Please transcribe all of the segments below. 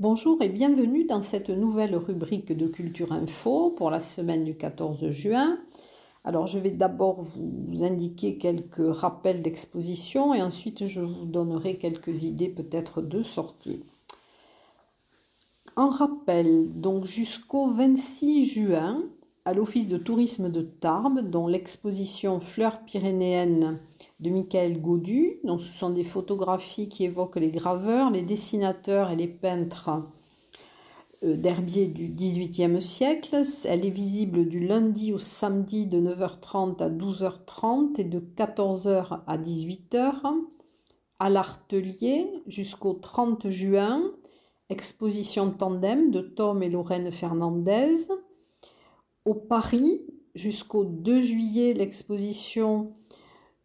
Bonjour et bienvenue dans cette nouvelle rubrique de Culture Info pour la semaine du 14 juin. Alors je vais d'abord vous indiquer quelques rappels d'exposition et ensuite je vous donnerai quelques idées peut-être de sortie. En rappel, donc jusqu'au 26 juin, à l'Office de tourisme de Tarbes, dont l'exposition Fleurs pyrénéennes de Michael Gaudu. Donc, ce sont des photographies qui évoquent les graveurs, les dessinateurs et les peintres euh, d'herbier du XVIIIe siècle. Elle est visible du lundi au samedi de 9h30 à 12h30 et de 14h à 18h à l'Artelier jusqu'au 30 juin. Exposition tandem de Tom et Lorraine Fernandez. Au Paris, jusqu'au 2 juillet, l'exposition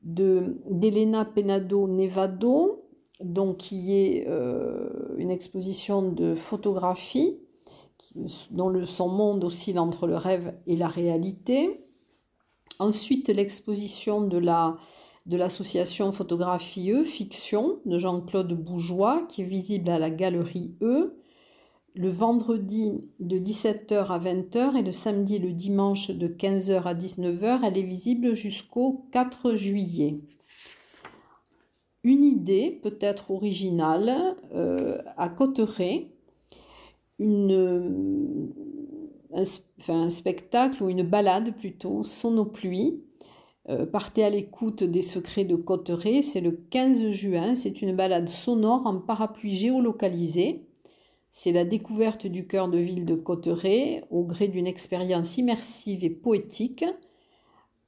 d'Elena Penado Nevado, donc qui est euh, une exposition de photographie dont le, son monde oscille entre le rêve et la réalité. Ensuite, l'exposition de la de l'association Photographie E, Fiction, de Jean-Claude Bougeois, qui est visible à la galerie E, le vendredi de 17h à 20h et le samedi le dimanche de 15h à 19h. Elle est visible jusqu'au 4 juillet. Une idée peut-être originale euh, à Cotteret, un, spectacle ou une balade plutôt, Sonopluie. Euh, partez à l'écoute des secrets de Cotteret, c'est le 15 juin, c'est une balade sonore en parapluie géolocalisé c'est la découverte du cœur de ville de Cotteret au gré d'une expérience immersive et poétique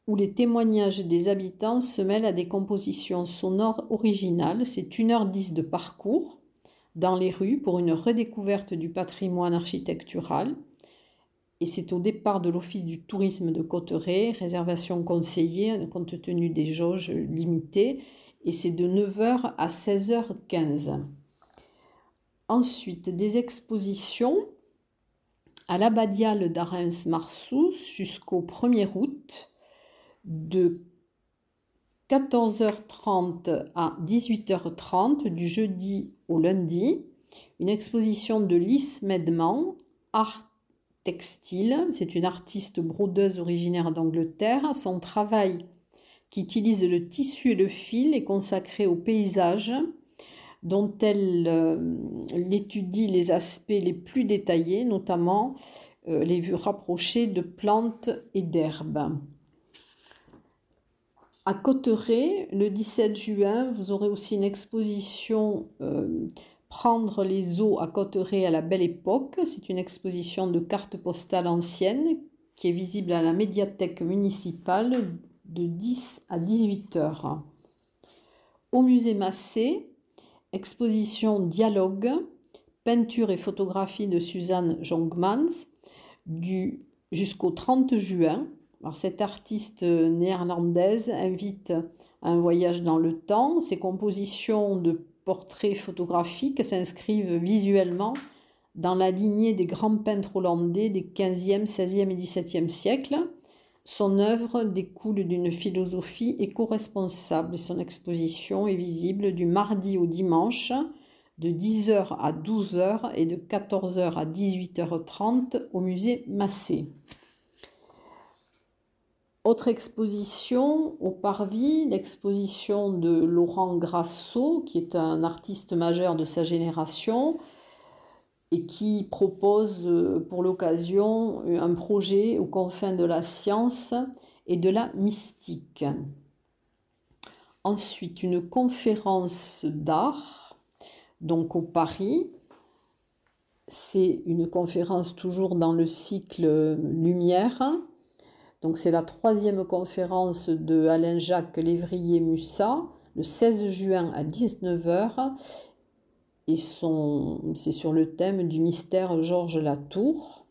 où les témoignages des habitants se mêlent à des compositions sonores originales. C'est une heure dix de parcours dans les rues pour une redécouverte du patrimoine architectural. Et c'est au départ de l'Office du tourisme de Cotteret, réservation conseillée compte tenu des jauges limitées, et c'est de 9h à 16h15. Ensuite, des expositions à l'abbadiale d'Arens-Marsous jusqu'au 1er août de 14h30 à 18h30 du jeudi au lundi. Une exposition de Lys Medman, art textile. C'est une artiste brodeuse originaire d'Angleterre. Son travail qui utilise le tissu et le fil est consacré au paysage dont elle euh, étudie les aspects les plus détaillés, notamment euh, les vues rapprochées de plantes et d'herbes. À Cotteret, le 17 juin, vous aurez aussi une exposition euh, Prendre les eaux à Cotteret à la belle époque. C'est une exposition de cartes postales anciennes qui est visible à la médiathèque municipale de 10 à 18 heures. Au musée Massé, exposition Dialogue, peinture et photographie de Suzanne Jongmans du jusqu'au 30 juin. Alors, cette artiste néerlandaise invite à un voyage dans le temps. Ses compositions de portraits photographiques s'inscrivent visuellement dans la lignée des grands peintres hollandais des 15e, 16e et 17e siècles. Son œuvre découle d'une philosophie éco-responsable son exposition est visible du mardi au dimanche de 10h à 12h et de 14h à 18h30 au musée Massé. Autre exposition au Parvis, l'exposition de Laurent Grasso, qui est un artiste majeur de sa génération, et qui propose euh, pour l'occasion un projet aux confins de la science et de la mystique. Ensuite, une conférence d'art, donc au Paris. C'est une conférence toujours dans le cycle Lumière. Donc c'est la troisième conférence de Alain Jacques Lévrier-Mussat, le 16 juin à 19h et c'est sur le thème du mystère Georges Latour.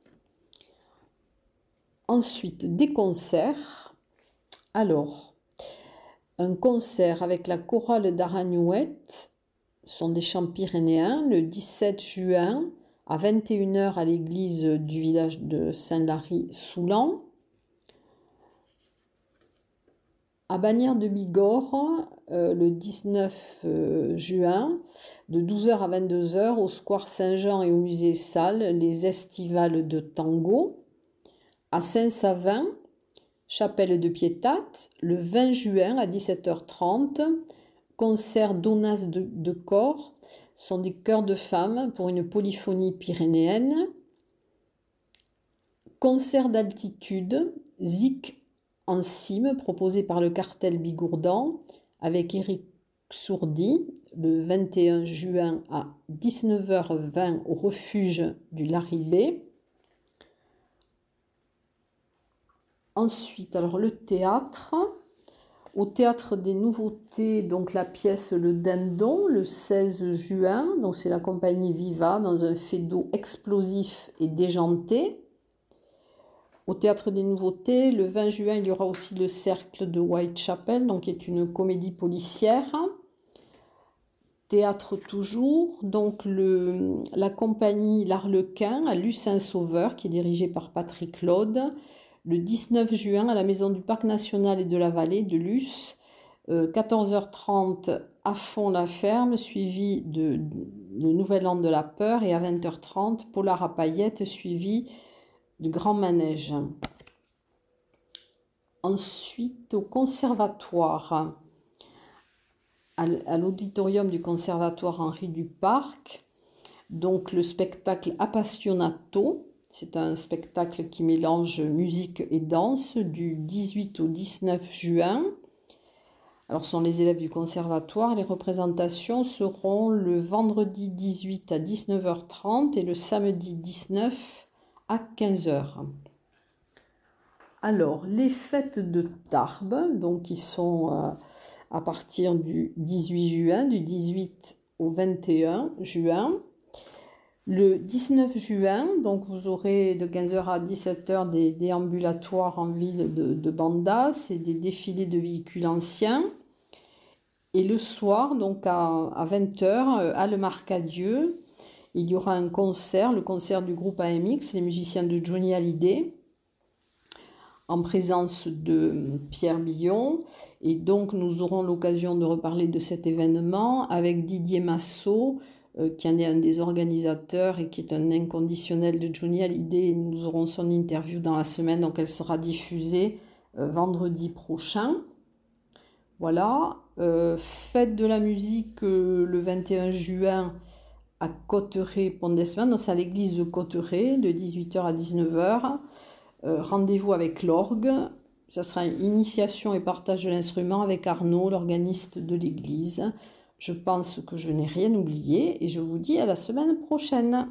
Ensuite, des concerts. Alors, un concert avec la chorale d'Aragnouette, sont des chants pyrénéens, le 17 juin à 21h à l'église du village de Saint-Lary-Soulan. À Bagnères de Bigorre, euh, le 19 euh, juin, de 12h à 22h, au Square Saint-Jean et au Musée Salle, les estivales de tango. À Saint-Savin, chapelle de Piétate, le 20 juin à 17h30, concert d'Onas de, corps, sont des chœurs de femmes pour une polyphonie pyrénéenne. Concert d'altitude, Zik en cime proposé par le cartel Bigourdan avec Eric Sourdi le 21 juin à 19h20 au refuge du Laribé. Ensuite, alors le théâtre. Au théâtre des nouveautés, donc la pièce Le Dindon, le 16 juin. Donc c'est la compagnie Viva dans un fait d'eau explosif et déjanté. Au Théâtre des Nouveautés, le 20 juin, il y aura aussi le Cercle de Whitechapel, donc qui est une comédie policière. Théâtre toujours, donc le, la compagnie L'Arlequin à Lucin-Sauveur, qui est dirigée par Patrick Claude, le 19 juin à la Maison du Parc National et de la Vallée de Luce, 14h30 euh, à fond la ferme, suivi de, Le Nouvel An de la Peur, et à 20h30 Polar à suivi du grand manège. Ensuite, au conservatoire, à l'auditorium du conservatoire Henri Duparc, donc le spectacle Appassionato. C'est un spectacle qui mélange musique et danse du 18 au 19 juin. Alors, ce sont les élèves du conservatoire. Les représentations seront le vendredi 18 à 19h30 et le samedi 19 à 15h. Alors, les fêtes de Tarbes, donc qui sont euh, à partir du 18 juin, du 18 au 21 juin. Le 19 juin, donc vous aurez de 15h à 17h des déambulatoires en ville de, de Banda, c'est des défilés de véhicules anciens. Et le soir, donc à, à 20h, euh, à Le Marcadieu, il y aura un concert, le concert du groupe AMX, les musiciens de Johnny Hallyday, en présence de Pierre Billon. Et donc, nous aurons l'occasion de reparler de cet événement avec Didier Massot, euh, qui en est un des organisateurs et qui est un inconditionnel de Johnny Hallyday. Nous aurons son interview dans la semaine, donc elle sera diffusée euh, vendredi prochain. Voilà. Euh, fête de la musique le 21 juin à Cotteret, Pont donc c'est à l'église de Cotteret, de 18h à 19h. Euh, rendez-vous avec l'orgue. Ça sera une initiation et partage de l'instrument avec Arnaud, l'organiste de l'église. Je pense que je n'ai rien oublié et je vous dis à la semaine prochaine.